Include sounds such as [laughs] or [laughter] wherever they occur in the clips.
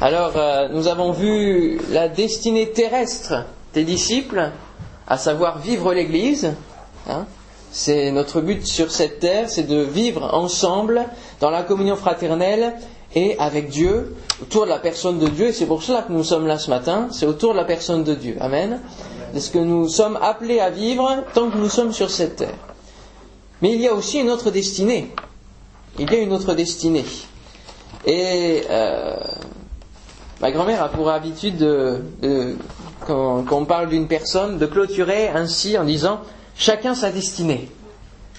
Alors, euh, nous avons vu la destinée terrestre des disciples, à savoir vivre l'Église. Hein. c'est notre but sur cette terre, c'est de vivre ensemble dans la communion fraternelle et avec Dieu, autour de la personne de Dieu. Et c'est pour cela que nous sommes là ce matin, c'est autour de la personne de Dieu. Amen. C'est ce que nous sommes appelés à vivre tant que nous sommes sur cette terre. Mais il y a aussi une autre destinée. Il y a une autre destinée. Et euh, ma grand-mère a pour habitude, de, quand, on parle d'une personne, de clôturer ainsi en disant chacun sa destinée.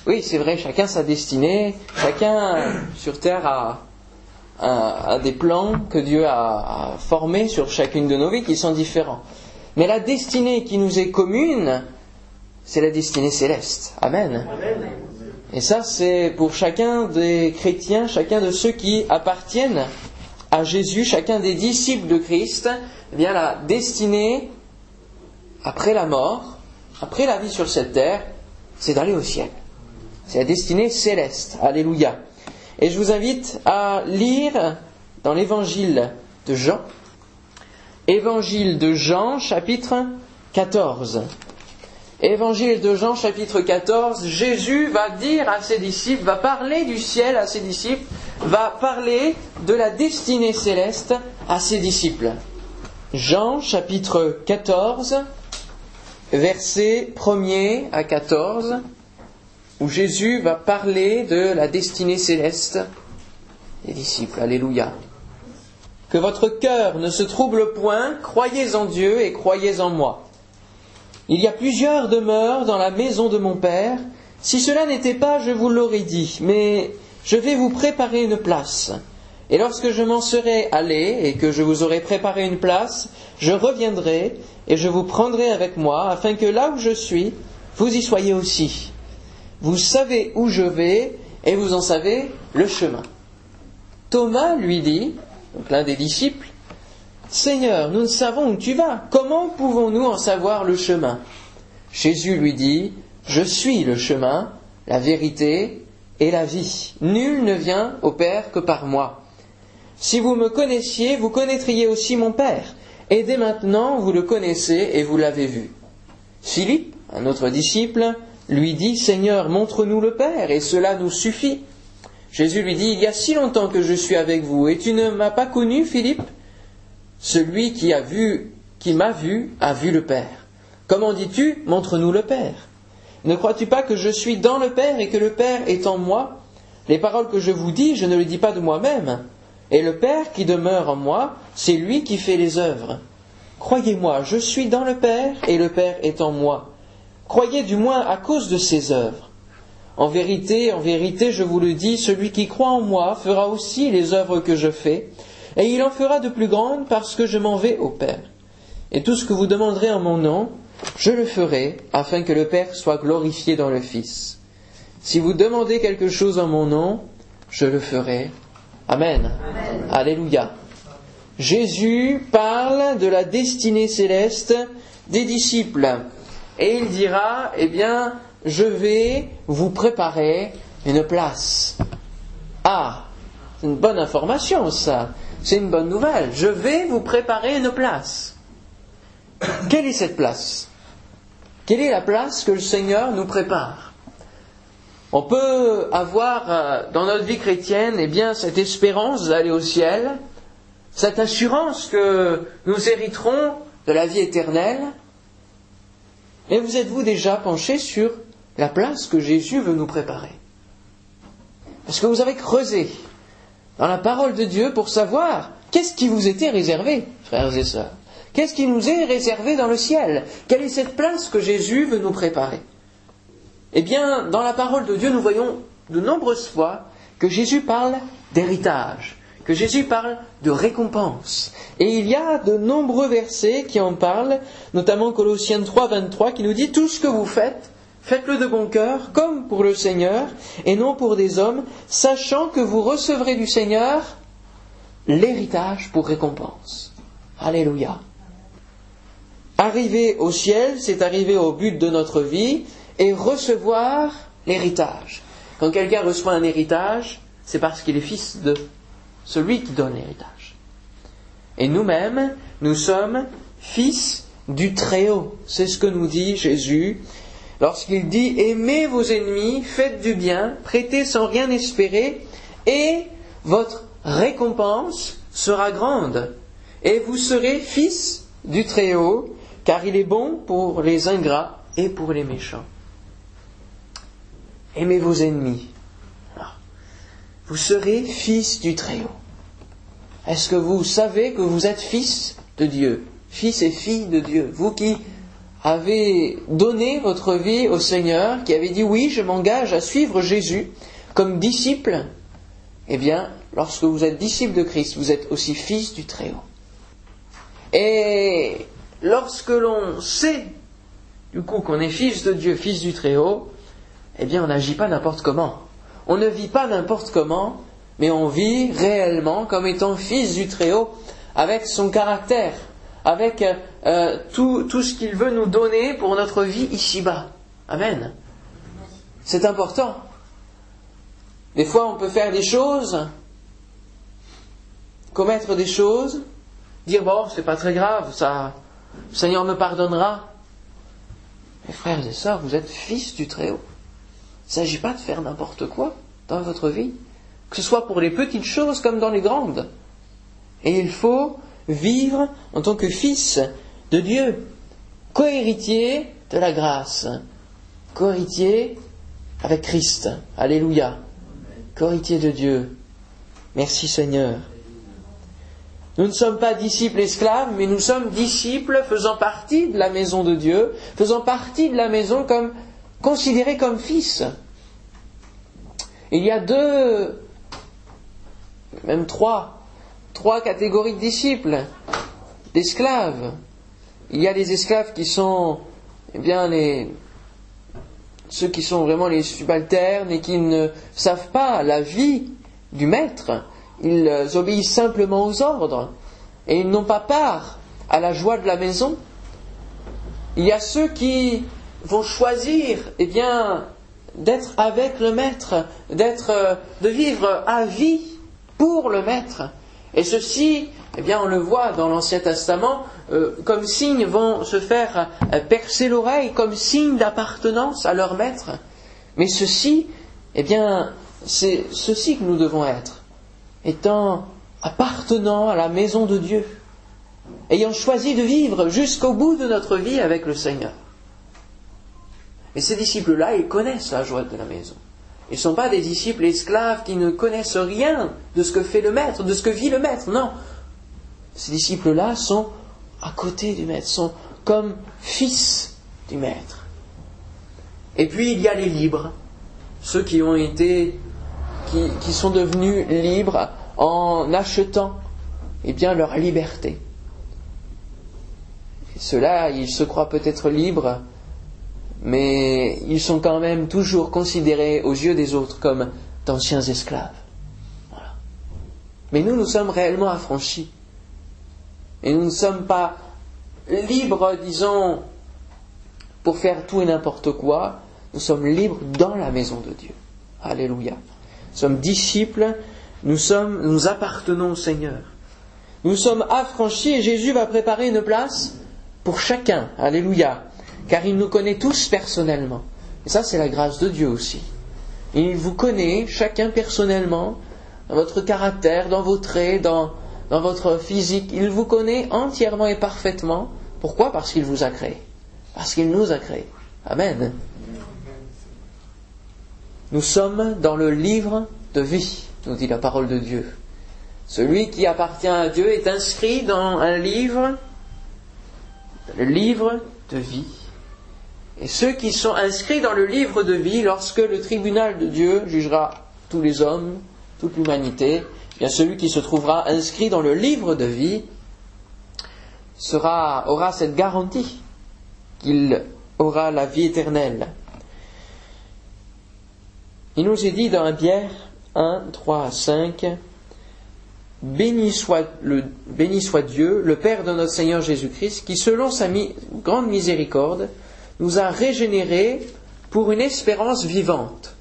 Oui, c'est vrai, chacun sa destinée, chacun sur Terre a, des plans que Dieu a, a formés sur chacune de nos vies qui sont différents. Mais la destinée qui nous est commune, c'est la destinée céleste. Amen. Et ça, c'est pour chacun des chrétiens, chacun de ceux qui appartiennent à Jésus, chacun des disciples de Christ, eh la destinée après la mort, après la vie sur cette terre, c'est d'aller au ciel. C'est la destinée céleste. Alléluia. Et je vous invite à lire dans l'évangile de Jean, évangile de Jean, chapitre 14. Évangile de Jean chapitre 14, Jésus va dire à ses disciples, va parler du ciel à ses disciples, va parler de la destinée céleste à ses disciples. Jean chapitre 14, verset 1er à 14, où Jésus va parler de la destinée céleste des disciples. Alléluia. Que votre cœur ne se trouble point, croyez en Dieu et croyez en moi. Il y a plusieurs demeures dans la maison de mon Père. Si cela n'était pas, je vous l'aurais dit, mais je vais vous préparer une place. Et lorsque je m'en serai allé et que je vous aurai préparé une place, je reviendrai et je vous prendrai avec moi, afin que là où je suis, vous y soyez aussi. Vous savez où je vais et vous en savez le chemin. Thomas lui dit, l'un des disciples, Seigneur, nous ne savons où tu vas. Comment pouvons-nous en savoir le chemin? Jésus lui dit, Je suis le chemin, la vérité et la vie. Nul ne vient au Père que par moi. Si vous me connaissiez, vous connaîtriez aussi mon Père. Et dès maintenant, vous le connaissez et vous l'avez vu. Philippe, un autre disciple, lui dit, Seigneur, montre-nous le Père, et cela nous suffit. Jésus lui dit, Il y a si longtemps que je suis avec vous, et tu ne m'as pas connu, Philippe? Celui qui a vu, qui m'a vu, a vu le Père. Comment dis-tu Montre-nous le Père? Ne crois-tu pas que je suis dans le Père et que le Père est en moi? Les paroles que je vous dis, je ne les dis pas de moi-même. Et le Père qui demeure en moi, c'est lui qui fait les œuvres. Croyez-moi, je suis dans le Père et le Père est en moi. Croyez du moins à cause de ses œuvres. En vérité, en vérité, je vous le dis, celui qui croit en moi fera aussi les œuvres que je fais, et il en fera de plus grandes parce que je m'en vais au Père. Et tout ce que vous demanderez en mon nom, je le ferai, afin que le Père soit glorifié dans le Fils. Si vous demandez quelque chose en mon nom, je le ferai. Amen. Alléluia. Jésus parle de la destinée céleste des disciples. Et il dira, eh bien, je vais vous préparer une place. Ah, c'est une bonne information, ça c'est une bonne nouvelle. Je vais vous préparer une place. Quelle est cette place? Quelle est la place que le Seigneur nous prépare? On peut avoir euh, dans notre vie chrétienne eh cette espérance d'aller au ciel, cette assurance que nous hériterons de la vie éternelle. Mais vous êtes-vous déjà penché sur la place que Jésus veut nous préparer? Est-ce que vous avez creusé dans la parole de Dieu pour savoir qu'est-ce qui vous était réservé, frères et sœurs. Qu'est-ce qui nous est réservé dans le ciel? Quelle est cette place que Jésus veut nous préparer? Eh bien, dans la parole de Dieu, nous voyons de nombreuses fois que Jésus parle d'héritage, que Jésus parle de récompense. Et il y a de nombreux versets qui en parlent, notamment Colossiens 3, 23, qui nous dit Tout ce que vous faites, Faites-le de bon cœur, comme pour le Seigneur, et non pour des hommes, sachant que vous recevrez du Seigneur l'héritage pour récompense. Alléluia. Arriver au ciel, c'est arriver au but de notre vie et recevoir l'héritage. Quand quelqu'un reçoit un héritage, c'est parce qu'il est fils de celui qui donne l'héritage. Et nous-mêmes, nous sommes fils du Très-Haut. C'est ce que nous dit Jésus lorsqu'il dit Aimez vos ennemis, faites du bien, prêtez sans rien espérer, et votre récompense sera grande. Et vous serez fils du Très-Haut, car il est bon pour les ingrats et pour les méchants. Aimez vos ennemis. Vous serez fils du Très-Haut. Est-ce que vous savez que vous êtes fils de Dieu? Fils et fille de Dieu. Vous qui avez donné votre vie au Seigneur, qui avez dit oui, je m'engage à suivre Jésus comme disciple, eh bien, lorsque vous êtes disciple de Christ, vous êtes aussi fils du Très-Haut. Et lorsque l'on sait, du coup, qu'on est fils de Dieu, fils du Très-Haut, eh bien, on n'agit pas n'importe comment. On ne vit pas n'importe comment, mais on vit réellement comme étant fils du Très-Haut, avec son caractère, avec euh, tout, tout ce qu'il veut nous donner pour notre vie ici-bas. Amen. C'est important. Des fois, on peut faire des choses, commettre des choses, dire bon, c'est pas très grave, ça, Seigneur me pardonnera. Mes frères et sœurs, vous êtes fils du Très-Haut. Il ne s'agit pas de faire n'importe quoi dans votre vie, que ce soit pour les petites choses comme dans les grandes. Et il faut vivre en tant que fils de Dieu, cohéritier de la grâce, cohéritier avec Christ. Alléluia. Cohéritier de Dieu. Merci Seigneur. Nous ne sommes pas disciples esclaves, mais nous sommes disciples faisant partie de la maison de Dieu, faisant partie de la maison comme considérés comme fils. Il y a deux, même trois, trois catégories de disciples, d'esclaves. Il y a les esclaves qui sont, eh bien, les, ceux qui sont vraiment les subalternes et qui ne savent pas la vie du maître, ils obéissent simplement aux ordres et ils n'ont pas part à la joie de la maison. Il y a ceux qui vont choisir, eh d'être avec le maître, d'être, de vivre à vie pour le maître. Et ceci, eh bien, on le voit dans l'Ancien Testament, euh, comme signe vont se faire euh, percer l'oreille, comme signe d'appartenance à leur maître. Mais ceci, eh bien, c'est ceci que nous devons être étant appartenant à la maison de Dieu, ayant choisi de vivre jusqu'au bout de notre vie avec le Seigneur. Et ces disciples-là, ils connaissent la joie de la maison. Ils ne sont pas des disciples esclaves qui ne connaissent rien de ce que fait le maître, de ce que vit le maître. Non. Ces disciples-là sont à côté du maître, sont comme fils du maître. Et puis il y a les libres, ceux qui ont été qui, sont devenus libres en achetant eh bien, leur liberté. Ceux-là, ils se croient peut-être libres, mais ils sont quand même toujours considérés aux yeux des autres comme d'anciens esclaves. Mais nous, nous sommes réellement affranchis. Et nous ne sommes pas libres, disons, pour faire tout et n'importe quoi. Nous sommes libres dans la maison de Dieu. Alléluia sommes disciples, nous sommes, nous appartenons au Seigneur. Nous sommes affranchis et Jésus va préparer une place pour chacun. Alléluia. Car il nous connaît tous personnellement. Et ça, c'est la grâce de Dieu aussi. Il vous connaît chacun personnellement, dans votre caractère, dans vos traits, dans, votre physique. Il vous connaît entièrement et parfaitement. Pourquoi? Parce qu'il vous a créé. Parce qu'il nous a créés. Amen. Nous sommes dans le livre de vie, nous dit la parole de Dieu. Celui qui appartient à Dieu est inscrit dans un livre, le livre de vie. Et ceux qui sont inscrits dans le livre de vie, lorsque le tribunal de Dieu jugera tous les hommes, toute l'humanité, eh bien celui qui se trouvera inscrit dans le livre de vie aura cette garantie qu'il aura la vie éternelle. Il nous est dit dans un Pierre 1, 3 à 5, béni soit, le, béni soit Dieu, le Père de notre Seigneur Jésus-Christ, qui selon sa grande miséricorde nous a régénérés pour une espérance vivante,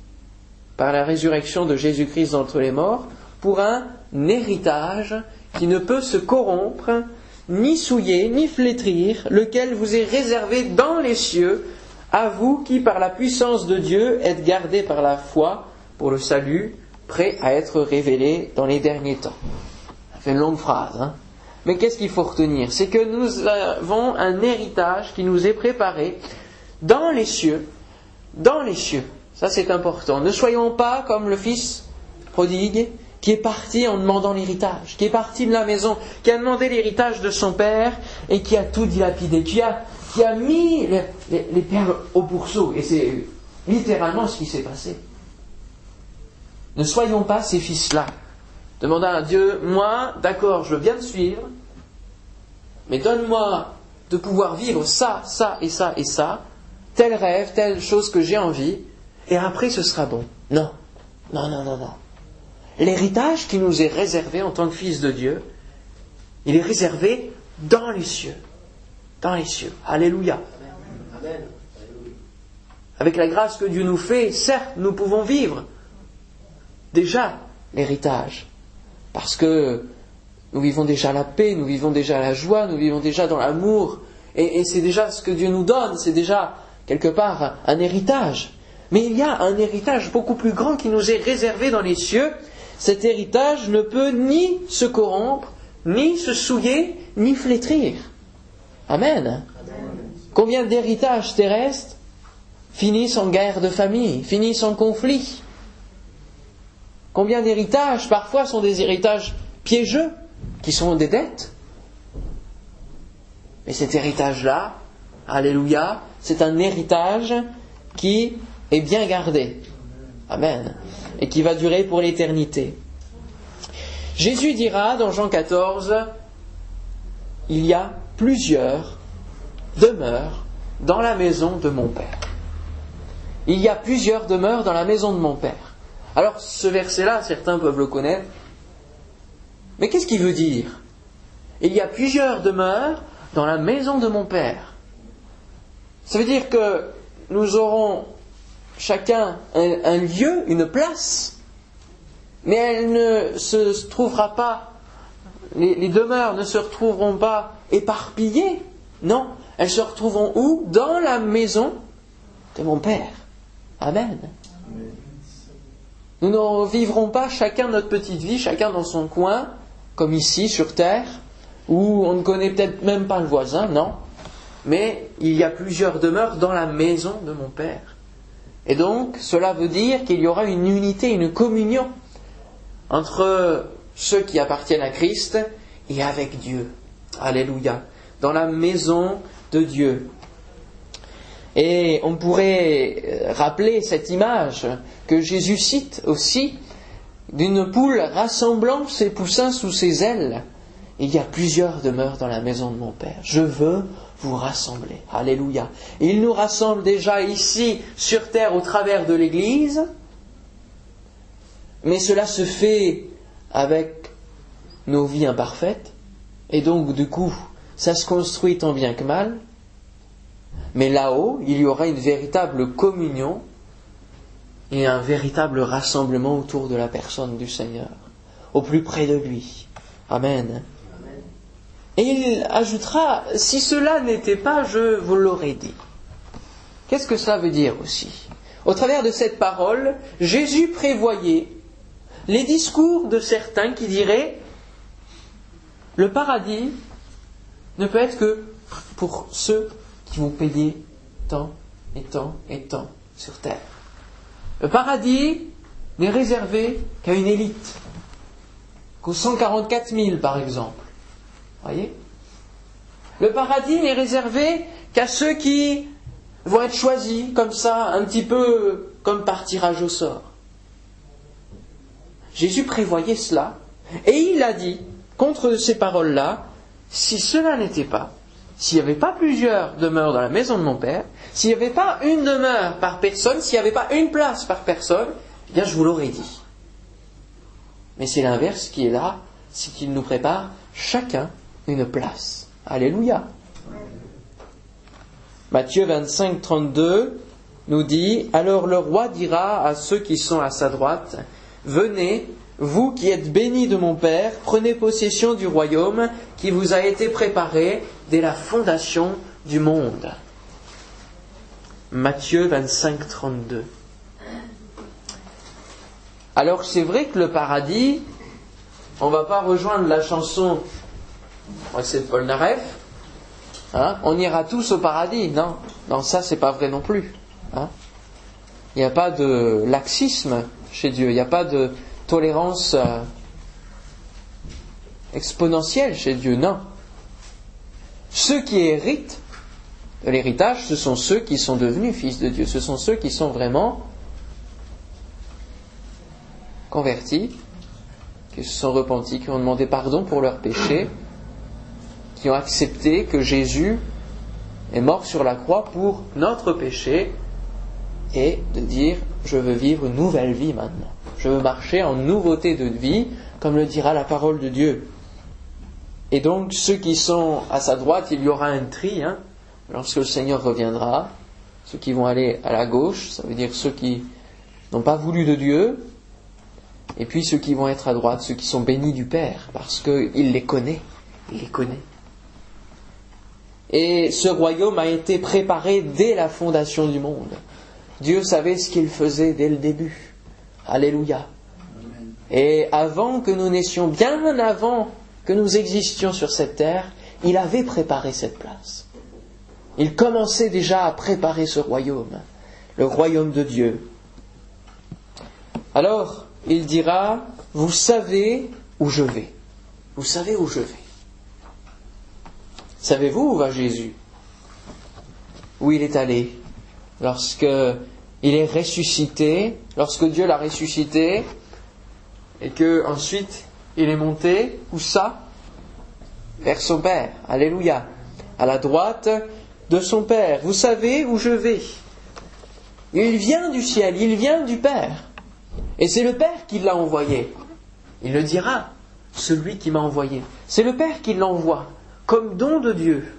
par la résurrection de Jésus-Christ d'entre les morts, pour un héritage qui ne peut se corrompre, ni souiller, ni flétrir, lequel vous est réservé dans les cieux, à vous qui, par la puissance de Dieu, êtes gardés par la foi pour le salut, prêt à être révélé dans les derniers temps. Ça fait une longue phrase, hein mais qu'est-ce qu'il faut retenir? C'est que nous avons un héritage qui nous est préparé dans les cieux, dans les cieux. Ça c'est important. Ne soyons pas comme le fils prodigue qui est parti en demandant l'héritage, qui est parti de la maison, qui a demandé l'héritage de son père et qui a tout dilapidé, qui a, qui a mis les, les perles au pourceau. Et c'est littéralement ce qui s'est passé. Ne soyons pas ces fils-là. Demandons à Dieu, moi, d'accord, je veux bien te suivre, mais donne-moi de pouvoir vivre ça, ça et ça et ça, tel rêve, telle chose que j'ai envie, et après ce sera bon. Non, non, non, non, non. L'héritage qui nous est réservé en tant que fils de Dieu, il est réservé dans les cieux. Dans les cieux. Alléluia. Amen. Avec la grâce que Dieu nous fait, certes, nous pouvons vivre déjà l'héritage. Parce que nous vivons déjà la paix, nous vivons déjà la joie, nous vivons déjà dans l'amour. Et, c'est déjà ce que Dieu nous donne, c'est déjà quelque part un héritage. Mais il y a un héritage beaucoup plus grand qui nous est réservé dans les cieux. Cet héritage ne peut ni se corrompre, ni se souiller, ni flétrir. Amen. Combien d'héritages terrestres finissent en guerre de famille, finissent en conflit? Combien d'héritages parfois sont des héritages piégeux qui sont des dettes. Mais cet héritage-là, Alléluia, c'est un héritage qui est bien gardé. Amen. Et qui va durer pour l'éternité. Jésus dira dans Jean 14, il y a plusieurs demeures dans la maison de mon Père. Il y a plusieurs demeures dans la maison de mon Père. Alors ce verset-là, certains peuvent le connaître, mais qu'est-ce qu'il veut dire? Il y a plusieurs demeures dans la maison de mon Père. Ça veut dire que nous aurons chacun un, lieu, une place, mais elle ne se trouvera pas, les, demeures ne se retrouveront pas éparpillées, non, elles se retrouveront où? Dans la maison de mon Père. Amen. Nous ne vivrons pas chacun notre petite vie, chacun dans son coin, comme ici sur Terre, où on ne connaît peut-être même pas le voisin, non. Mais il y a plusieurs demeures dans la maison de mon Père. Et donc, cela veut dire qu'il y aura une unité, une communion entre ceux qui appartiennent à Christ et avec Dieu. Alléluia. Dans la maison de Dieu. Et on pourrait rappeler cette image que Jésus cite aussi d'une poule rassemblant ses poussins sous ses ailes. Il y a plusieurs demeures dans la maison de mon Père. Je veux vous rassembler. Alléluia. il nous rassemble déjà ici sur terre au travers de l'Église, mais cela se fait avec nos vies imparfaites, et donc du coup, ça se construit tant bien que mal. Mais là-haut, il y aura une véritable communion et un véritable rassemblement autour de la personne du Seigneur, au plus près de lui. Amen. Et il ajoutera, si cela n'était pas, je vous l'aurais dit. Qu'est-ce que cela veut dire aussi? Au travers de cette parole, Jésus prévoyait les discours de certains qui diraient, le paradis ne peut être que pour ceux vont payer tant et tant et tant sur terre. Le paradis n'est réservé qu'à une élite, qu'aux 144 000 par exemple. Voyez? Le paradis n'est réservé qu'à ceux qui vont être choisis comme ça, un petit peu comme par tirage au sort. Jésus prévoyait cela, et il a dit, contre ces paroles-là, si cela n'était pas, s'il n'y avait pas plusieurs demeures dans la maison de mon Père, s'il n'y avait pas une demeure par personne, s'il n'y avait pas une place par personne, eh bien je vous l'aurais dit. Mais c'est l'inverse qui est là, c'est qu'il nous prépare chacun une place. Alléluia. Matthieu 25, 32 nous dit, Alors le roi dira à ceux qui sont à sa droite, Venez, vous qui êtes bénis de mon Père, prenez possession du royaume qui vous a été préparé dès la fondation du monde. Matthieu 25, 32. Alors c'est vrai que le paradis, on ne va pas rejoindre la chanson, c'est de Paul Naref, hein, on ira tous au paradis. Non, non ça c'est pas vrai non plus. Hein. Il n'y a pas de laxisme chez Dieu, il n'y a pas de tolérance euh, exponentielle chez Dieu, non. Ceux qui héritent de l'héritage, ce sont ceux qui sont devenus fils de Dieu, ce sont ceux qui sont vraiment convertis, qui se sont repentis, qui ont demandé pardon pour leurs péchés, qui ont accepté que Jésus est mort sur la croix pour notre péché et de dire je veux vivre une nouvelle vie maintenant. Je veux marcher en nouveauté de vie, comme le dira la parole de Dieu. Et donc ceux qui sont à sa droite, il y aura un tri, hein, lorsque le Seigneur reviendra. Ceux qui vont aller à la gauche, ça veut dire ceux qui n'ont pas voulu de Dieu, et puis ceux qui vont être à droite, ceux qui sont bénis du Père, parce qu'il les connaît, il les connaît. Et ce royaume a été préparé dès la fondation du monde. Dieu savait ce qu'il faisait dès le début. Alléluia. Et avant que nous naissions, bien avant que nous existions sur cette terre, il avait préparé cette place. Il commençait déjà à préparer ce royaume, le royaume de Dieu. Alors, il dira, vous savez où je vais. Vous savez où je vais. Savez-vous où va Jésus? Où il est allé Lorsque il est ressuscité, lorsque Dieu l'a ressuscité, et que ensuite il est monté, où ça? Vers son Père. Alléluia. À la droite de son Père. Vous savez où je vais. Il vient du ciel, il vient du Père. Et c'est le Père qui l'a envoyé. Il le dira, celui qui m'a envoyé. C'est le Père qui l'envoie comme don de Dieu.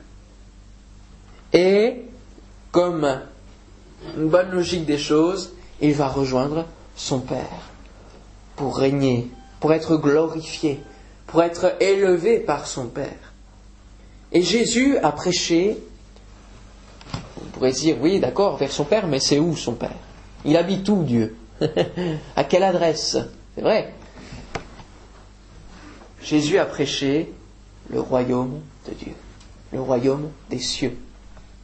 Et comme une bonne logique des choses, il va rejoindre son Père pour régner, pour être glorifié, pour être élevé par son Père. Et Jésus a prêché, on pourrait dire, oui, d'accord, vers son Père, mais c'est où son Père? Il habite où Dieu? [laughs] À quelle adresse? C'est vrai. Jésus a prêché le royaume de Dieu, le royaume des cieux.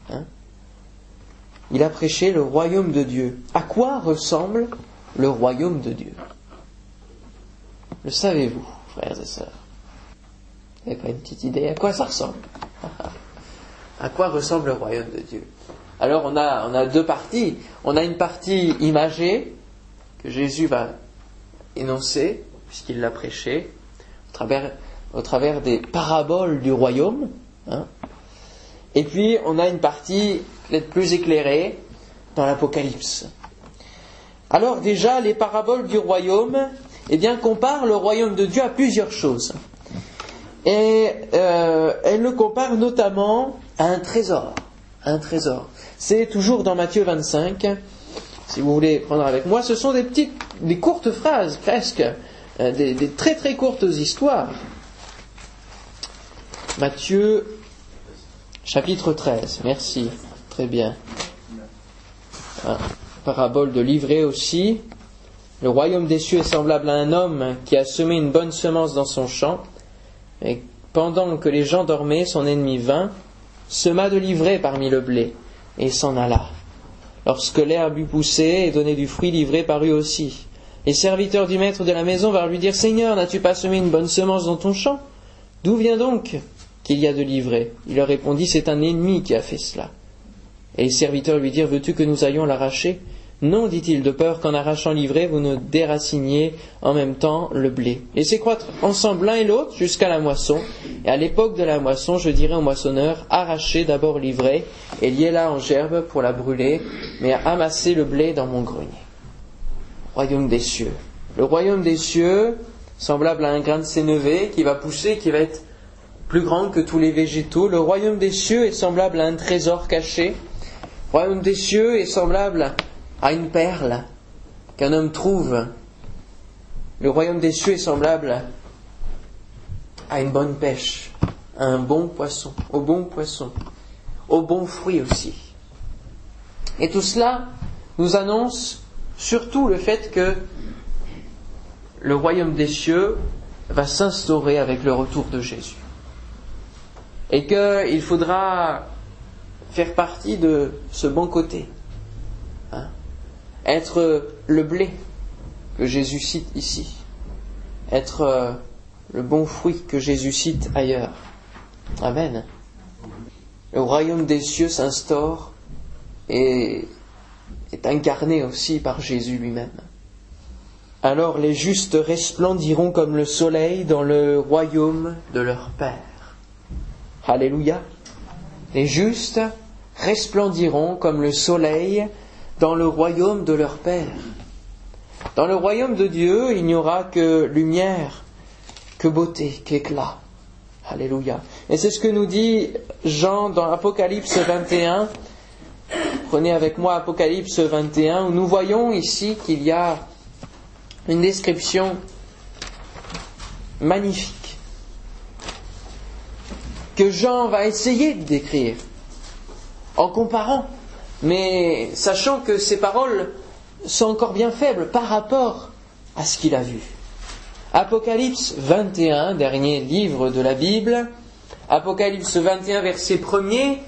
Hein? Il a prêché le royaume de Dieu. À quoi ressemble le royaume de Dieu? Le savez-vous, frères et sœurs? Vous n'avez pas une petite idée à quoi ça ressemble? [laughs] À quoi ressemble le royaume de Dieu? Alors on a, on deux parties. On a une partie imagée, que Jésus va énoncer, puisqu'il l'a prêché, au travers, au travers, des paraboles du royaume. Hein. Et puis, on a une partie peut-être plus éclairée dans l'Apocalypse. Alors déjà, les paraboles du royaume, eh bien, comparent le royaume de Dieu à plusieurs choses. Et euh, elles le comparent notamment à un trésor. Un trésor. C'est toujours dans Matthieu 25, si vous voulez prendre avec moi, ce sont des petites, des courtes phrases presque, euh, des, très très courtes histoires. Matthieu chapitre 13, merci, très bien. Ah, parabole de livret aussi. Le royaume des cieux est semblable à un homme qui a semé une bonne semence dans son champ, et pendant que les gens dormaient, son ennemi vint, sema de livret parmi le blé, et s'en alla. Lorsque l'herbe eut poussé et donné du fruit, livré parut aussi. Les serviteurs du maître de la maison vinrent lui dire Seigneur, n'as-tu pas semé une bonne semence dans ton champ? D'où vient donc qu'il y a de l'ivraie Il leur répondit C'est un ennemi qui a fait cela. Et les serviteurs lui dirent Veux-tu que nous allions l'arracher? Non, dit-il, de peur qu'en arrachant l'ivraie, vous ne déraciniez en même temps le blé. Laissez croître ensemble l'un et l'autre jusqu'à la moisson. Et à l'époque de la moisson, je dirai au moissonneur, arrachez d'abord l'ivraie et liez-la en gerbe pour la brûler, mais amassez le blé dans mon grenier. Royaume des cieux. Le royaume des cieux, semblable à un grain de sénévé qui va pousser, qui va être plus grand que tous les végétaux. Le royaume des cieux est semblable à un trésor caché. Le royaume des cieux est semblable à une perle qu'un homme trouve, le royaume des cieux est semblable à une bonne pêche, à un bon poisson, au bon poisson, au bon fruit aussi. Et tout cela nous annonce surtout le fait que le royaume des cieux va s'instaurer avec le retour de Jésus. Et qu'il faudra faire partie de ce bon côté. Hein. être le blé que Jésus cite ici. Être euh, le bon fruit que Jésus cite ailleurs. Amen. Le royaume des cieux s'instaure et est incarné aussi par Jésus lui-même. Alors les justes resplendiront comme le soleil dans le royaume de leur Père. Alléluia. Les justes resplendiront comme le soleil dans le royaume de leur Père. Dans le royaume de Dieu, il n'y aura que lumière, que beauté, qu'éclat. Alléluia. Et c'est ce que nous dit Jean dans Apocalypse 21. Prenez avec moi Apocalypse 21, où nous voyons ici qu'il y a une description magnifique que Jean va essayer de décrire en comparant, mais sachant que ces paroles sont encore bien faibles par rapport à ce qu'il a vu. Apocalypse 21, dernier livre de la Bible, Apocalypse 21, verset 1er,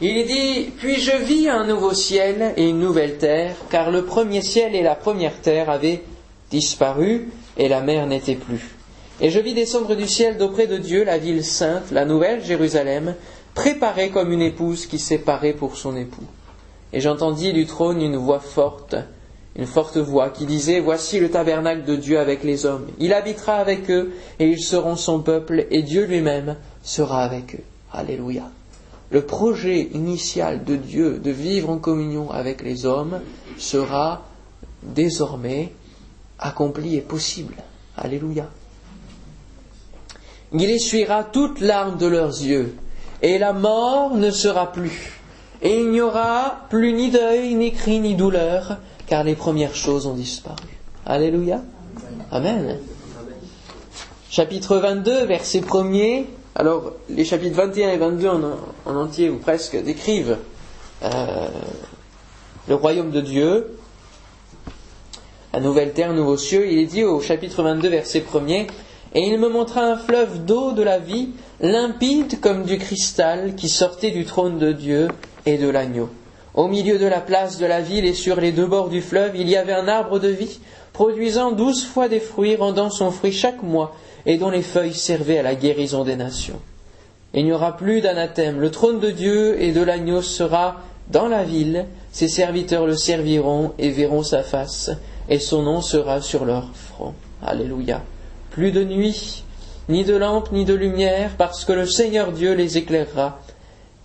il dit Puis je vis un nouveau ciel et une nouvelle terre, car le premier ciel et la première terre avaient disparu, et la mer n'était plus. Et je vis descendre du ciel d'auprès de Dieu la ville sainte, la nouvelle Jérusalem, préparée comme une épouse qui s'est parée pour son époux. Et j'entendis du trône une voix forte, une forte voix qui disait Voici le tabernacle de Dieu avec les hommes. Il habitera avec eux, et ils seront son peuple, et Dieu lui-même sera avec eux. Alléluia. Le projet initial de Dieu de vivre en communion avec les hommes sera désormais accompli et possible. Alléluia. Il essuiera toute larme de leurs yeux, et la mort ne sera plus. Et il n'y aura plus ni deuil, ni cri, ni douleur, car les premières choses ont disparu. Alléluia. Amen. Chapitre 22, verset 1er. Alors, les chapitres 21 et 22 en, entier, ou presque, décrivent euh, le royaume de Dieu, la nouvelle terre, nouveaux cieux. Il est dit au chapitre 22, verset 1er, Et il me montra un fleuve d'eau de la vie, limpide comme du cristal, qui sortait du trône de Dieu et de l'agneau. Au milieu de la place de la ville et sur les deux bords du fleuve, il y avait un arbre de vie, produisant douze fois des fruits, rendant son fruit chaque mois, et dont les feuilles servaient à la guérison des nations. Il n'y aura plus d'anathème. Le trône de Dieu et de l'agneau sera dans la ville. Ses serviteurs le serviront et verront sa face, et son nom sera sur leur front. Alléluia. Plus de nuit, ni de lampe, ni de lumière, parce que le Seigneur Dieu les éclairera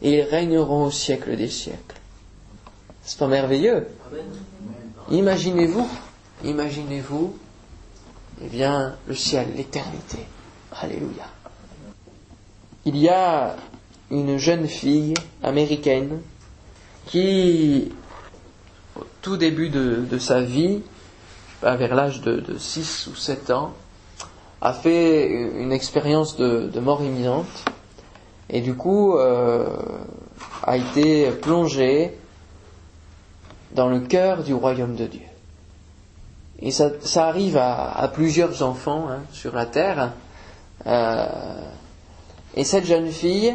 et ils régneront au siècle des siècles. C'est pas merveilleux Imaginez-vous, imaginez-vous, eh bien, le ciel, l'éternité. Alléluia. Il y a une jeune fille américaine qui, au tout début de, sa vie, vers l'âge de, de, 6 ou 7 ans, a fait une expérience de, mort imminente et du coup euh, a été plongé dans le cœur du royaume de Dieu. Et ça, arrive à, plusieurs enfants hein, sur la terre. Euh, et cette jeune fille,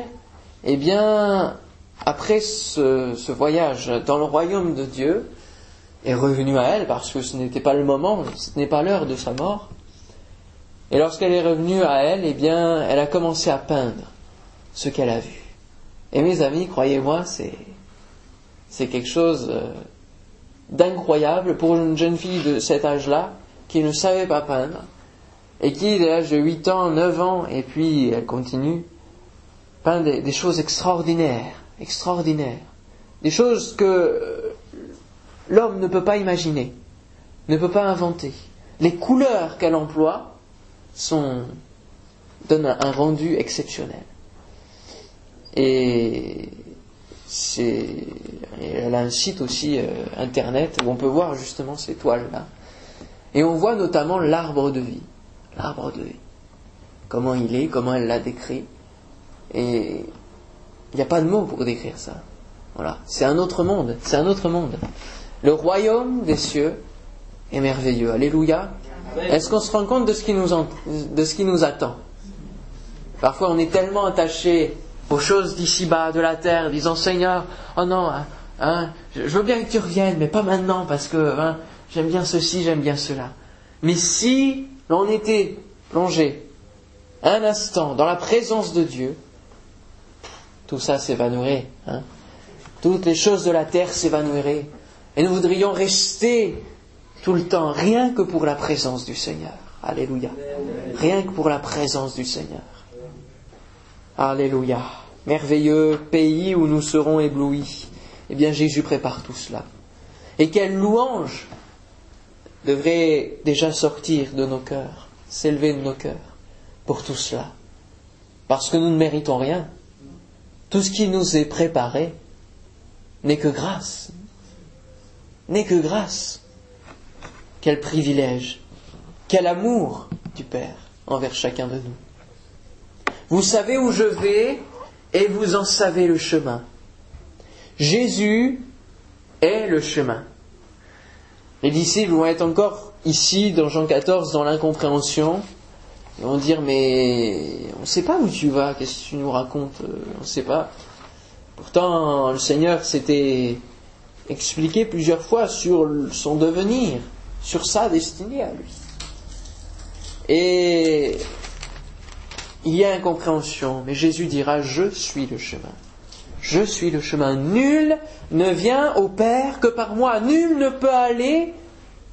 eh bien, après ce, voyage dans le royaume de Dieu, est revenue à elle parce que ce n'était pas le moment, ce n'est pas l'heure de sa mort. Et lorsqu'elle est revenue à elle, eh bien, elle a commencé à peindre ce qu'elle a vu. Et mes amis, croyez-moi, c'est, c'est quelque chose euh, d'incroyable pour une jeune fille de cet âge-là qui ne savait pas peindre et qui, dès l'âge de 8 ans, 9 ans, et puis elle continue, peint des, des choses extraordinaires, extraordinaires. Des choses que euh, l'homme ne peut pas imaginer, ne peut pas inventer. Les couleurs qu'elle emploie donnent un rendu exceptionnel. Et elle a un site aussi euh, internet où on peut voir justement ces toiles-là. Et on voit notamment l'arbre de vie. L'arbre de vie. Comment il est, comment elle l'a décrit. Et il n'y a pas de mots pour décrire ça. Voilà. C'est un autre monde. C'est un autre monde. Le royaume des cieux est merveilleux. Alléluia. Est-ce qu'on se rend compte de ce qui nous, attend? Parfois, on est tellement attaché aux choses d'ici-bas, de la terre, disant Seigneur, oh non, hein, hein, je veux bien que tu reviennes, mais pas maintenant, parce que hein, j'aime bien ceci, j'aime bien cela. Mais si l'on était plongé un instant dans la présence de Dieu, tout ça s'évanouirait. Toutes les choses de la terre s'évanouiraient. Et nous voudrions rester tout le temps, rien que pour la présence du Seigneur. Alléluia. Rien que pour la présence du Seigneur. Alléluia. Merveilleux pays où nous serons éblouis. Eh bien, Jésus prépare tout cela. Et quelle louange devrait déjà sortir de nos cœurs, s'élever de nos cœurs pour tout cela. Parce que nous ne méritons rien. Tout ce qui nous est préparé n'est que grâce. N'est que grâce. Quel privilège. Quel amour du Père envers chacun de nous. Vous savez où je vais et vous en savez le chemin. Jésus est le chemin. Les disciples vont être encore ici, dans Jean 14, dans l'incompréhension. Ils vont dire, mais on ne sait pas où tu vas, qu'est-ce que tu nous racontes, euh, on ne sait pas. Pourtant, le Seigneur s'était expliqué plusieurs fois sur son devenir, sur sa destinée à lui. Et il y a incompréhension, mais Jésus dira, je suis le chemin. Je suis le chemin. Nul ne vient au Père que par moi. Nul ne peut aller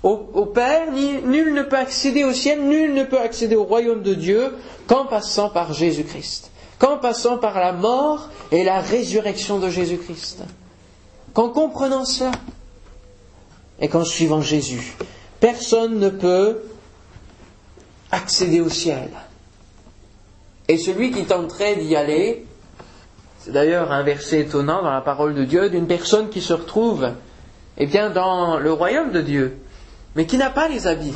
au, Père, ni, nul ne peut accéder au ciel, nul ne peut accéder au royaume de Dieu qu'en passant par Jésus-Christ. Qu'en passant par la mort et la résurrection de Jésus-Christ. Qu'en comprenant cela et qu'en suivant Jésus, personne ne peut accéder au ciel. Et celui qui tenterait d'y aller, c'est d'ailleurs un verset étonnant dans la parole de Dieu d'une personne qui se retrouve eh bien, dans le royaume de Dieu, mais qui n'a pas les habits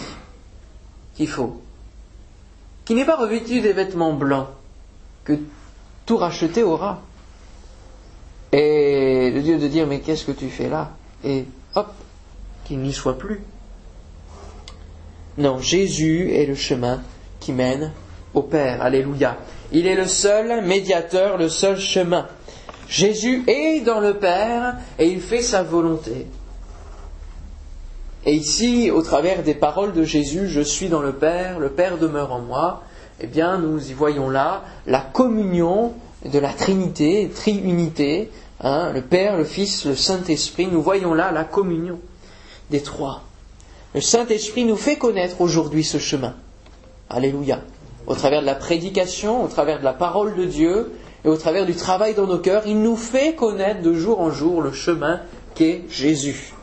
qu'il faut, qui n'est pas revêtu des vêtements blancs, que tout racheté aura. Et le Dieu de dire, mais qu'est-ce que tu fais là? Et hop, qu'il n'y soit plus. Non, Jésus est le chemin qui mène au Père. Alléluia. Il est le seul médiateur, le seul chemin. Jésus est dans le Père et il fait sa volonté. Et ici, au travers des paroles de Jésus, je suis dans le Père, le Père demeure en moi, eh bien, nous y voyons là la communion de la Trinité, triunité, hein, le Père, le Fils, le Saint-Esprit, nous voyons là la communion des trois. Le Saint-Esprit nous fait connaître aujourd'hui ce chemin. Alléluia au travers de la prédication, au travers de la parole de Dieu et au travers du travail dans nos cœurs, il nous fait connaître de jour en jour le chemin qu'est Jésus.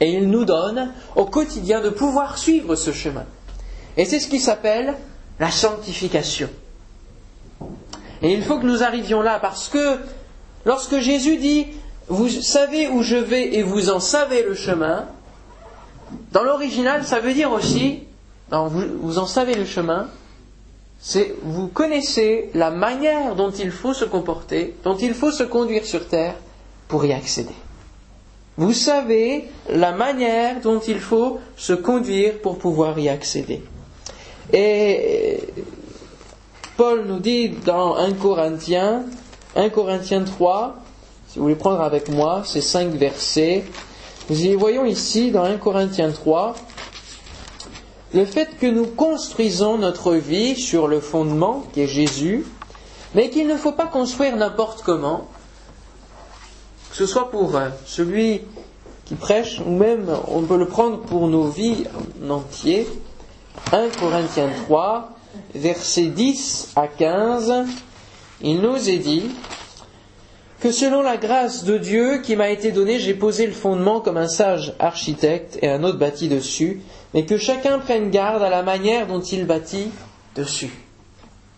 Et il nous donne au quotidien de pouvoir suivre ce chemin. Et c'est ce qui s'appelle la sanctification. Et il faut que nous arrivions là parce que lorsque Jésus dit Vous savez où je vais et vous en savez le chemin, dans l'original, ça veut dire aussi vous, vous en savez le chemin, c'est vous connaissez la manière dont il faut se comporter, dont il faut se conduire sur terre pour y accéder. Vous savez la manière dont il faut se conduire pour pouvoir y accéder. Et Paul nous dit dans 1 Corinthiens, 1 Corinthiens 3, si vous voulez prendre avec moi ces cinq versets, nous y voyons ici dans 1 Corinthiens 3, le fait que nous construisons notre vie sur le fondement qui est Jésus, mais qu'il ne faut pas construire n'importe comment, que ce soit pour euh, celui qui prêche, ou même on peut le prendre pour nos vies en entier. 1 Corinthiens 3, versets 10 à 15, il nous est dit que selon la grâce de Dieu qui m'a été donnée, j'ai posé le fondement comme un sage architecte et un autre bâti dessus, mais que chacun prenne garde à la manière dont il bâtit dessus.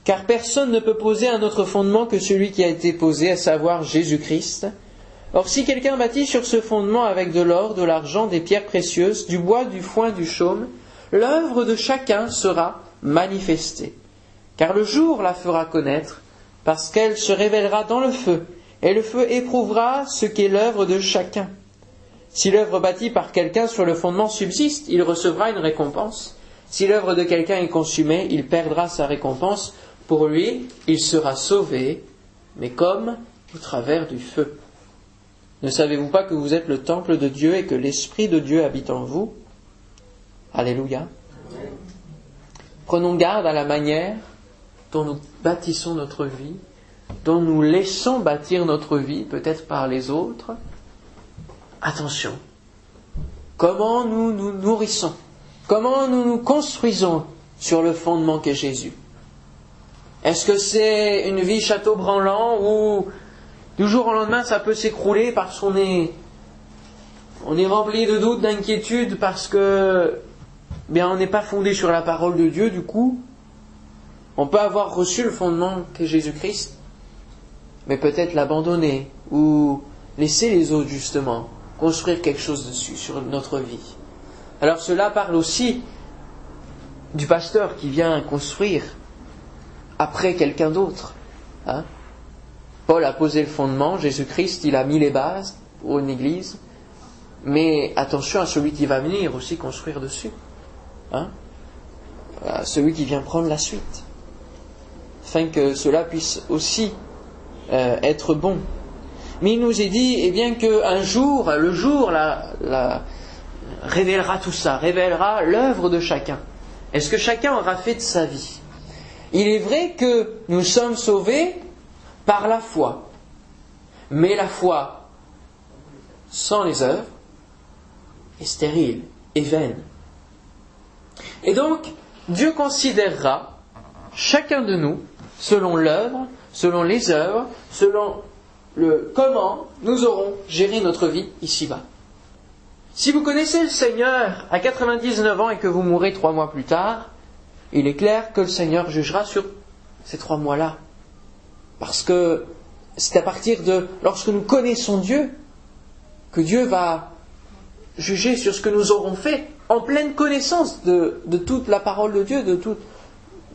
Car personne ne peut poser un autre fondement que celui qui a été posé, à savoir Jésus-Christ. Or si quelqu'un bâtit sur ce fondement avec de l'or, de l'argent, des pierres précieuses, du bois, du foin, du chaume, l'œuvre de chacun sera manifestée. Car le jour la fera connaître, parce qu'elle se révélera dans le feu, et le feu éprouvera ce qu'est l'œuvre de chacun. Si l'œuvre bâtie par quelqu'un sur le fondement subsiste, il recevra une récompense. Si l'œuvre de quelqu'un est consumée, il perdra sa récompense. Pour lui, il sera sauvé, mais comme au travers du feu. Ne savez-vous pas que vous êtes le temple de Dieu et que l'Esprit de Dieu habite en vous? Alléluia. Prenons garde à la manière dont nous bâtissons notre vie, dont nous laissons bâtir notre vie, peut-être par les autres. Attention. Comment nous nous nourrissons? Comment nous nous construisons sur le fondement qu'est Jésus? Est-ce que c'est une vie château branlant où du jour au lendemain ça peut s'écrouler parce qu'on est on est rempli de doutes, d'inquiétudes parce que bien on n'est pas fondé sur la parole de Dieu du coup on peut avoir reçu le fondement qu'est Jésus-Christ, mais peut-être l'abandonner ou laisser les autres justement construire quelque chose dessus, sur notre vie. Alors cela parle aussi du pasteur qui vient construire après quelqu'un d'autre. Hein. Paul a posé le fondement, Jésus-Christ, il a mis les bases pour une église, mais attention à celui qui va venir aussi construire dessus. Hein. À celui qui vient prendre la suite afin que cela puisse aussi euh, être bon. Mais il nous est dit, eh bien, qu'un jour, le jour révélera tout ça, révélera l'œuvre de chacun. Est-ce que chacun aura fait de sa vie? Il est vrai que nous sommes sauvés par la foi. Mais la foi sans les œuvres est stérile et vaine. Et donc, Dieu considérera chacun de nous selon l'œuvre, selon les œuvres, selon le comment nous aurons géré notre vie ici-bas. Si vous connaissez le Seigneur à 99 ans et que vous mourrez trois mois plus tard, il est clair que le Seigneur jugera sur ces trois mois-là. Parce que c'est à partir de lorsque nous connaissons Dieu que Dieu va juger sur ce que nous aurons fait en pleine connaissance de, toute la parole de Dieu, de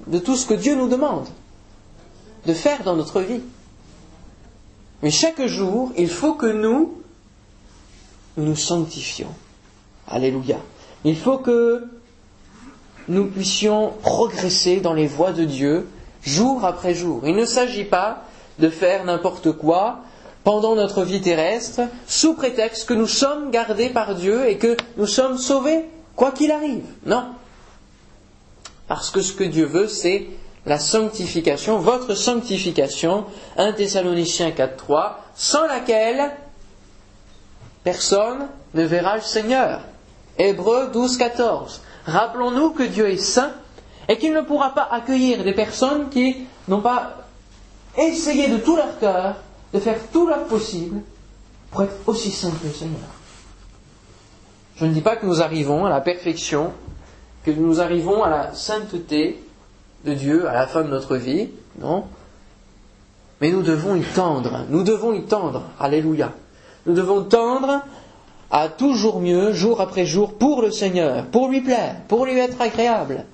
de tout ce que Dieu nous demande de faire dans notre vie. Mais chaque jour, il faut que nous nous sanctifions. Alléluia. Il faut que nous puissions progresser dans les voies de Dieu jour après jour. Il ne s'agit pas de faire n'importe quoi pendant notre vie terrestre sous prétexte que nous sommes gardés par Dieu et que nous sommes sauvés quoi qu'il arrive. Non. Parce que ce que Dieu veut, c'est la sanctification, votre sanctification, 1 Thessaloniciens 4.3, sans laquelle personne ne verra le Seigneur. Hébreux 12.14. Rappelons-nous que Dieu est saint et qu'il ne pourra pas accueillir des personnes qui n'ont pas essayé de tout leur cœur de faire tout leur possible pour être aussi saints que le Seigneur. Je ne dis pas que nous arrivons à la perfection, que nous arrivons à la sainteté, de Dieu à la fin de notre vie, non? Mais nous devons y tendre, nous devons y tendre, alléluia. Nous devons tendre à toujours mieux, jour après jour, pour le Seigneur, pour lui plaire, pour lui être agréable.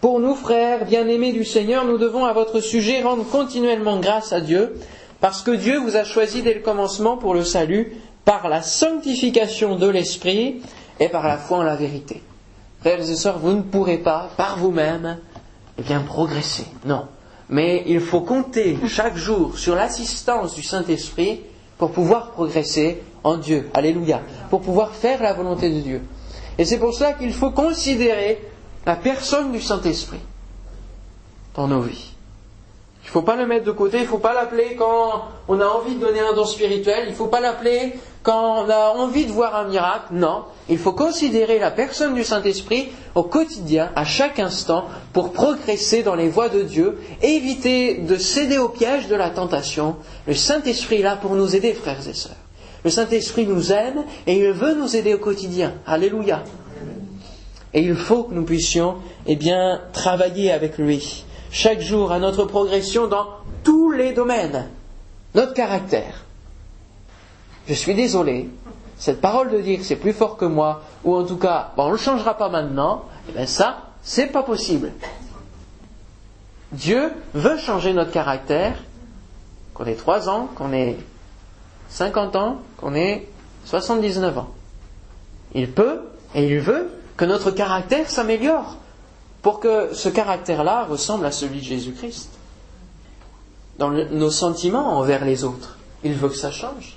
Pour nous, frères bien-aimés du Seigneur, nous devons à votre sujet rendre continuellement grâce à Dieu, parce que Dieu vous a choisi dès le commencement pour le salut, par la sanctification de l'Esprit et par la foi en la vérité. Frères et sœurs, vous ne pourrez pas, par vous-même, eh bien, progresser. Non. Mais il faut compter chaque jour sur l'assistance du Saint-Esprit pour pouvoir progresser en Dieu. Alléluia. Pour pouvoir faire la volonté de Dieu. Et c'est pour cela qu'il faut considérer la personne du Saint-Esprit dans nos vies. Il ne faut pas le mettre de côté, il ne faut pas l'appeler quand on a envie de donner un don spirituel, il ne faut pas l'appeler quand on a envie de voir un miracle. Non, il faut considérer la personne du Saint-Esprit au quotidien, à chaque instant, pour progresser dans les voies de Dieu, éviter de céder au piège de la tentation. Le Saint-Esprit est là pour nous aider, frères et sœurs. Le Saint-Esprit nous aime et il veut nous aider au quotidien. Alléluia. Et il faut que nous puissions, eh bien, travailler avec lui chaque jour à notre progression dans tous les domaines. Notre caractère. Je suis désolé, cette parole de dire c'est plus fort que moi, ou en tout cas, on ne le changera pas maintenant, eh bien ça, c'est pas possible. Dieu veut changer notre caractère, qu'on ait 3 ans, qu'on ait 50 ans, qu'on ait 79 ans. Il peut et il veut que notre caractère s'améliore pour que ce caractère-là ressemble à celui de Jésus-Christ. Dans nos sentiments envers les autres, il veut que ça change.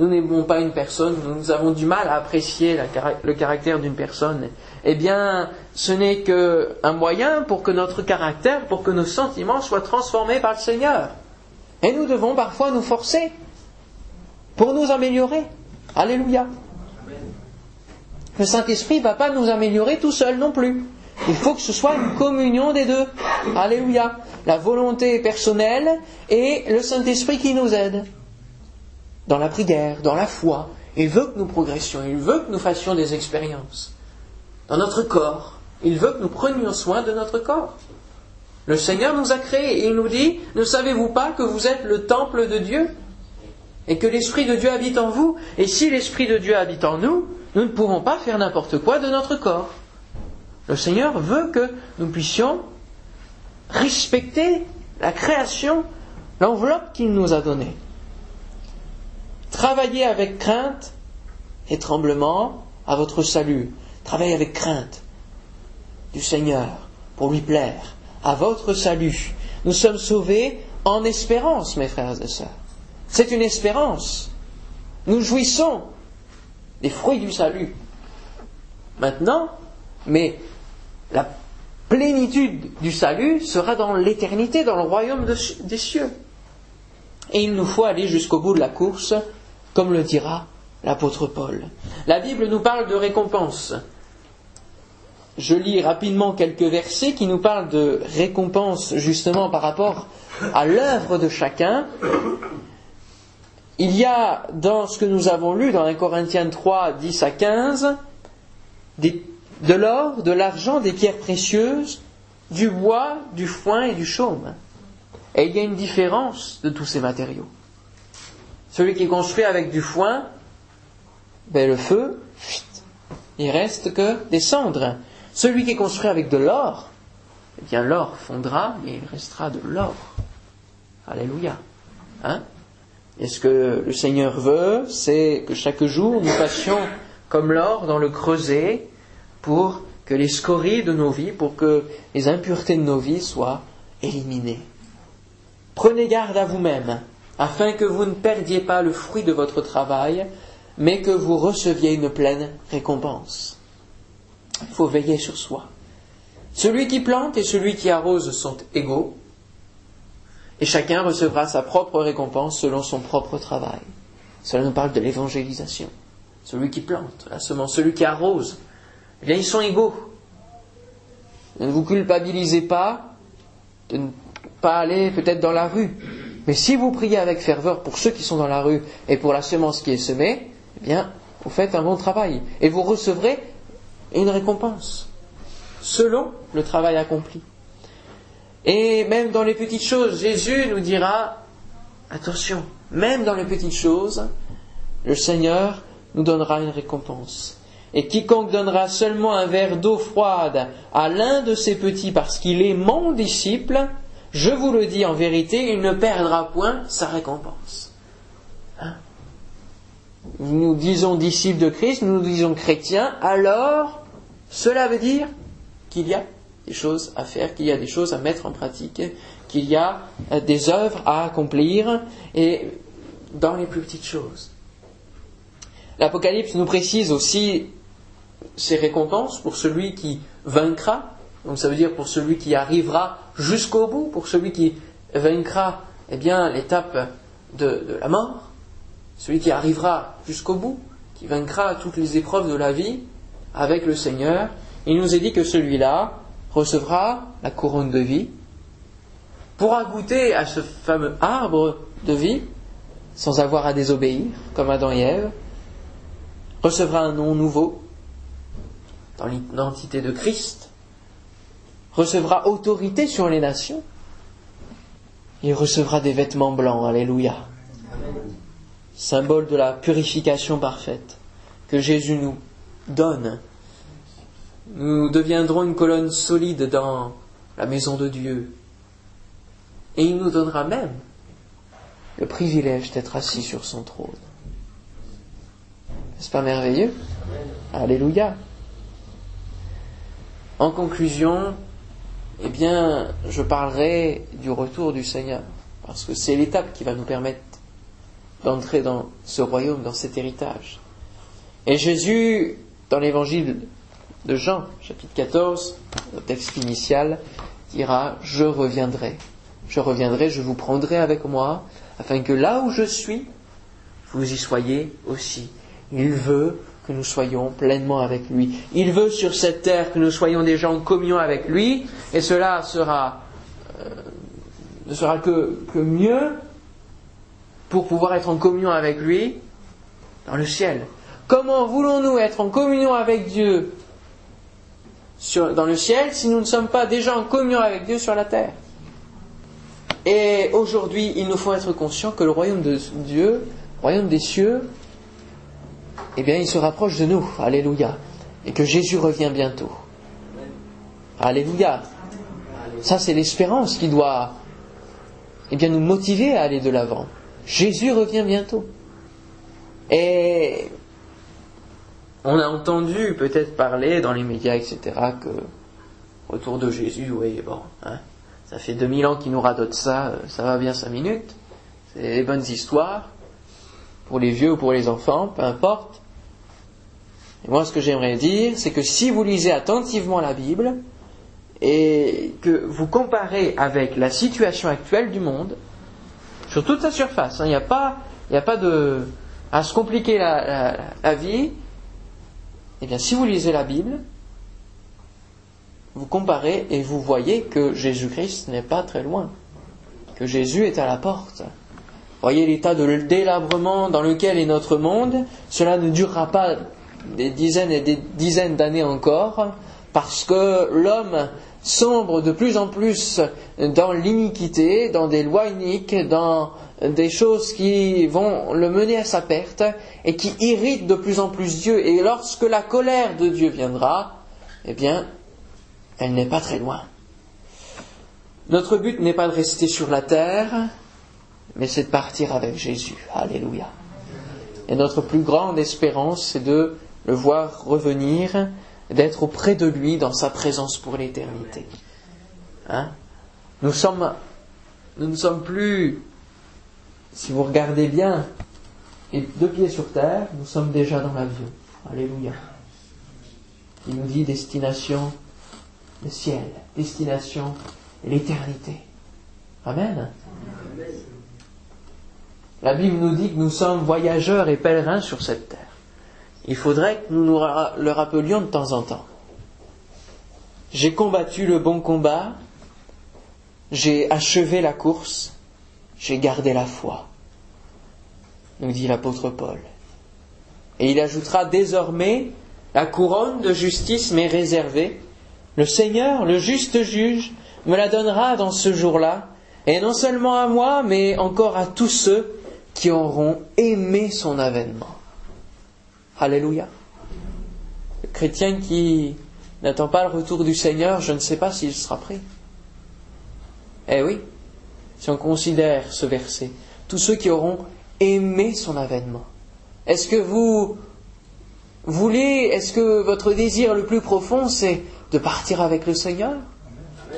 Nous n'aimons pas une personne, nous avons du mal à apprécier le caractère d'une personne. Eh bien, ce n'est qu'un moyen pour que notre caractère, pour que nos sentiments soient transformés par le Seigneur. Et nous devons parfois nous forcer pour nous améliorer. Alléluia. Le Saint-Esprit ne va pas nous améliorer tout seul non plus. Il faut que ce soit une communion des deux. Alléluia. La volonté personnelle et le Saint-Esprit qui nous aide. Dans la prière, dans la foi. Il veut que nous progressions. Il veut que nous fassions des expériences. Dans notre corps. Il veut que nous prenions soin de notre corps. Le Seigneur nous a créés et il nous dit, ne savez-vous pas que vous êtes le temple de Dieu et que l'Esprit de Dieu habite en vous? Et si l'Esprit de Dieu habite en nous, nous ne pouvons pas faire n'importe quoi de notre corps. Le Seigneur veut que nous puissions respecter la création, l'enveloppe qu'il nous a donnée. Travaillez avec crainte et tremblement à votre salut. Travaillez avec crainte du Seigneur pour lui plaire, à votre salut. Nous sommes sauvés en espérance, mes frères et sœurs. C'est une espérance. Nous jouissons des fruits du salut. Maintenant, mais la plénitude du salut sera dans l'éternité, dans le royaume des cieux. Et il nous faut aller jusqu'au bout de la course, comme le dira l'apôtre Paul. La Bible nous parle de récompense. Je lis rapidement quelques versets qui nous parlent de récompense justement par rapport à l'œuvre de chacun. Il y a dans ce que nous avons lu dans 1 Corinthiens 3, 10 à 15, de l'or, de l'argent, des pierres précieuses, du bois, du foin et du chaume. Et il y a une différence de tous ces matériaux. Celui qui construit avec du foin, ben le feu, il reste que des cendres. Celui qui est construit avec de l'or, eh bien l'or fondra, mais il restera de l'or. Alléluia. Hein? Et ce que le Seigneur veut, c'est que chaque jour nous fassions comme l'or dans le creuset pour que les scories de nos vies, pour que les impuretés de nos vies soient éliminées. Prenez garde à vous-même, afin que vous ne perdiez pas le fruit de votre travail, mais que vous receviez une pleine récompense. Il faut veiller sur soi. Celui qui plante et celui qui arrose sont égaux, et chacun recevra sa propre récompense selon son propre travail. Cela nous parle de l'évangélisation. Celui qui plante la semence, celui qui arrose, eh bien ils sont égaux. Ne vous culpabilisez pas de ne pas aller peut-être dans la rue. Mais si vous priez avec ferveur pour ceux qui sont dans la rue et pour la semence qui est semée, eh bien, vous faites un bon travail. Et vous recevrez une récompense selon le travail accompli. Et même dans les petites choses, Jésus nous dira, attention, même dans les petites choses, le Seigneur nous donnera une récompense. Et quiconque donnera seulement un verre d'eau froide à l'un de ses petits parce qu'il est mon disciple, je vous le dis en vérité, il ne perdra point sa récompense. Hein? Nous disons disciples de Christ, nous disons chrétiens, alors cela veut dire qu'il y a des choses à faire, qu'il y a des choses à mettre en pratique, qu'il y a euh, des œuvres à accomplir, et dans les plus petites choses. L'Apocalypse nous précise aussi ses récompenses pour celui qui vaincra, donc ça veut dire pour celui qui arrivera jusqu'au bout, pour celui qui vaincra eh bien l'étape de, de la mort, celui qui arrivera jusqu'au bout, qui vaincra toutes les épreuves de la vie avec le Seigneur. Il nous est dit que celui-là, recevra la couronne de vie, pourra goûter à ce fameux arbre de vie sans avoir à désobéir, comme Adam et Ève, recevra un nom nouveau dans l'identité de Christ, recevra autorité sur les nations, il recevra des vêtements blancs, alléluia. symbole de la purification parfaite que Jésus nous donne. Nous deviendrons une colonne solide dans la maison de Dieu. Et il nous donnera même le privilège d'être assis sur son trône. N'est-ce pas merveilleux? Alléluia. En conclusion, eh je parlerai du retour du Seigneur, parce que c'est l'étape qui va nous permettre d'entrer dans ce royaume, dans cet héritage. Et Jésus, dans l'évangile de Jean, chapitre 14, le texte initial, dira, je reviendrai, je reviendrai, je vous prendrai avec moi, afin que là où je suis, vous y soyez aussi. Il veut que nous soyons pleinement avec lui. Il veut sur cette terre que nous soyons déjà en communion avec lui, et cela sera, euh, ne sera que, que mieux pour pouvoir être en communion avec lui dans le ciel. Comment voulons-nous être en communion avec Dieu sur, dans le ciel si nous ne sommes pas déjà en communion avec Dieu sur la terre? Et aujourd'hui, il nous faut être conscients que le royaume de Dieu, le royaume des cieux, eh bien, il se rapproche de nous. Alléluia. Et que Jésus revient bientôt. Alléluia. Ça, c'est l'espérance qui doit eh bien, nous motiver à aller de l'avant. Jésus revient bientôt. Et on a entendu peut-être parler dans les médias, etc., que autour de Jésus, oui, bon, hein, ça fait 2000 ans qu'il nous radote ça, ça va bien 5 minutes. C'est des bonnes histoires, pour les vieux ou pour les enfants, peu importe. Moi, ce que j'aimerais dire, c'est que si vous lisez attentivement la Bible et que vous comparez avec la situation actuelle du monde, sur toute sa surface, hein, il n'y a pas, il a pas de, à se compliquer la, vie, eh bien, si vous lisez la Bible, vous comparez et vous voyez que Jésus-Christ n'est pas très loin, que Jésus est à la porte. Voyez l'état de délabrement dans lequel est notre monde. Cela ne durera pas des dizaines et des dizaines d'années encore, parce que l'homme sombre de plus en plus dans l'iniquité, dans des lois iniques, dans des choses qui vont le mener à sa perte et qui irritent de plus en plus Dieu. Et lorsque la colère de Dieu viendra, eh bien, elle n'est pas très loin. Notre but n'est pas de rester sur la terre, mais c'est de partir avec Jésus. Alléluia. Et notre plus grande espérance, c'est de le voir revenir, d'être auprès de lui dans sa présence pour l'éternité. Hein? Nous sommes, nous ne sommes plus, si vous regardez bien, et deux pieds sur terre, nous sommes déjà dans l'avion. Alléluia. Il nous dit destination le ciel, destination l'éternité. Amen. La Bible nous dit que nous sommes voyageurs et pèlerins sur cette terre il faudrait que nous nous le rappelions de temps en temps. J'ai combattu le bon combat, j'ai achevé la course, j'ai gardé la foi, nous dit l'apôtre Paul. Et il ajoutera désormais, la couronne de justice m'est réservée, le Seigneur, le juste juge, me la donnera dans ce jour-là, et non seulement à moi, mais encore à tous ceux qui auront aimé son avènement. Alléluia. Le chrétien qui n'attend pas le retour du Seigneur, je ne sais pas s'il sera prêt. Eh oui, si on considère ce verset, tous ceux qui auront aimé son avènement. Est-ce que vous voulez, est-ce que votre désir le plus profond, c'est de partir avec le Seigneur?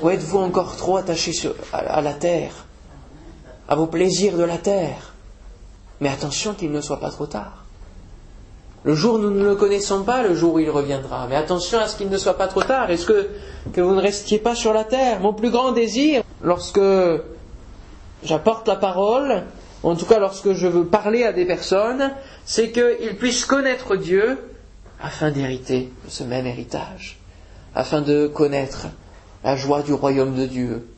Ou êtes-vous encore trop attaché à la terre, à vos plaisirs de la terre? Mais attention qu'il ne soit pas trop tard. Le jour où nous ne le connaissons pas, le jour où il reviendra. Mais attention à ce qu'il ne soit pas trop tard. Est-ce que, que vous ne restiez pas sur la terre? Mon plus grand désir, lorsque j'apporte la parole, en tout cas lorsque je veux parler à des personnes, c'est qu'ils puissent connaître Dieu afin d'hériter ce même héritage, afin de connaître la joie du royaume de Dieu,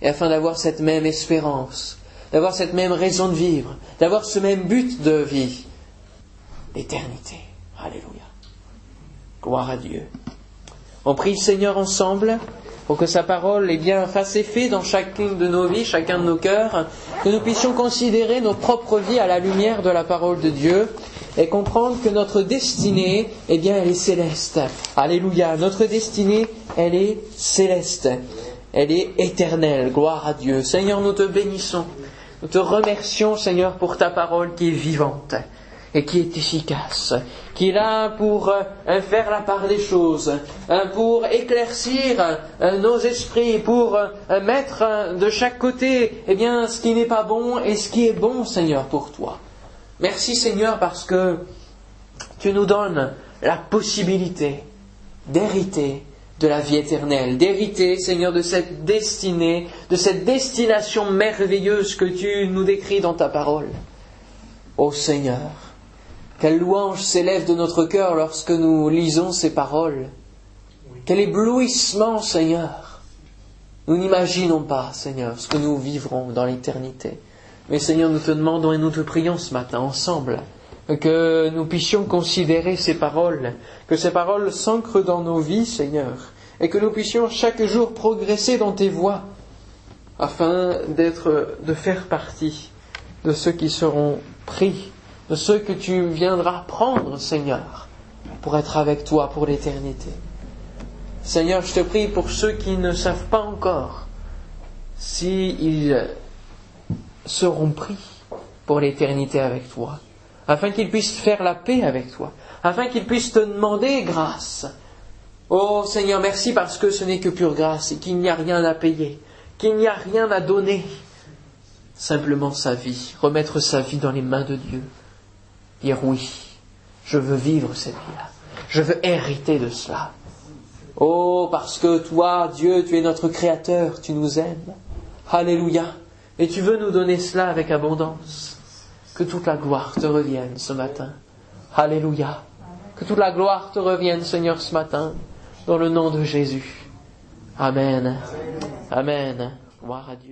et afin d'avoir cette même espérance, d'avoir cette même raison de vivre, d'avoir ce même but de vie l'éternité. Alléluia. Gloire à Dieu. On prie le Seigneur ensemble pour que sa parole eh bien, fasse effet dans chacune de nos vies, chacun de nos cœurs, que nous puissions considérer nos propres vies à la lumière de la parole de Dieu et comprendre que notre destinée, eh bien, elle est céleste. Alléluia. Notre destinée, elle est céleste. Elle est éternelle. Gloire à Dieu. Seigneur, nous te bénissons. Nous te remercions, Seigneur, pour ta parole qui est vivante et qui est efficace, qui est là pour euh, faire la part des choses, euh, pour éclaircir euh, nos esprits, pour mettre de chaque côté eh bien, ce qui n'est pas bon et ce qui est bon, Seigneur, pour toi. Merci, Seigneur, parce que tu nous donnes la possibilité d'hériter de la vie éternelle, d'hériter, Seigneur, de cette destinée, de cette destination merveilleuse que tu nous décris dans ta parole. Ô Seigneur, quelle louange s'élève de notre cœur lorsque nous lisons ces paroles. Quel éblouissement, Seigneur. Nous n'imaginons pas, Seigneur, ce que nous vivrons dans l'éternité. Mais Seigneur, nous te demandons et nous te prions ce matin ensemble que nous puissions considérer ces paroles, que ces paroles s'ancrent dans nos vies, Seigneur, et que nous puissions chaque jour progresser dans tes voies, afin d'être, de faire partie de ceux qui seront pris de ceux que tu viendras prendre, Seigneur, pour être avec toi pour l'éternité. Seigneur, je te prie pour ceux qui ne savent pas encore s'ils seront pris pour l'éternité avec toi, afin qu'ils puissent faire la paix avec toi, afin qu'ils puissent te demander grâce. Oh Seigneur, merci parce que ce n'est que pure grâce et qu'il n'y a rien à payer, qu'il n'y a rien à donner, simplement sa vie, remettre sa vie dans les mains de Dieu dire oui, je veux vivre cette vie-là. Je veux hériter de cela. Oh, parce que toi, Dieu, tu es notre Créateur, tu nous aimes. Alléluia. Et tu veux nous donner cela avec abondance. Que toute la gloire te revienne ce matin. Alléluia. Que toute la gloire te revienne, Seigneur, ce matin, dans le nom de Jésus. Amen. Amen. Gloire à Dieu.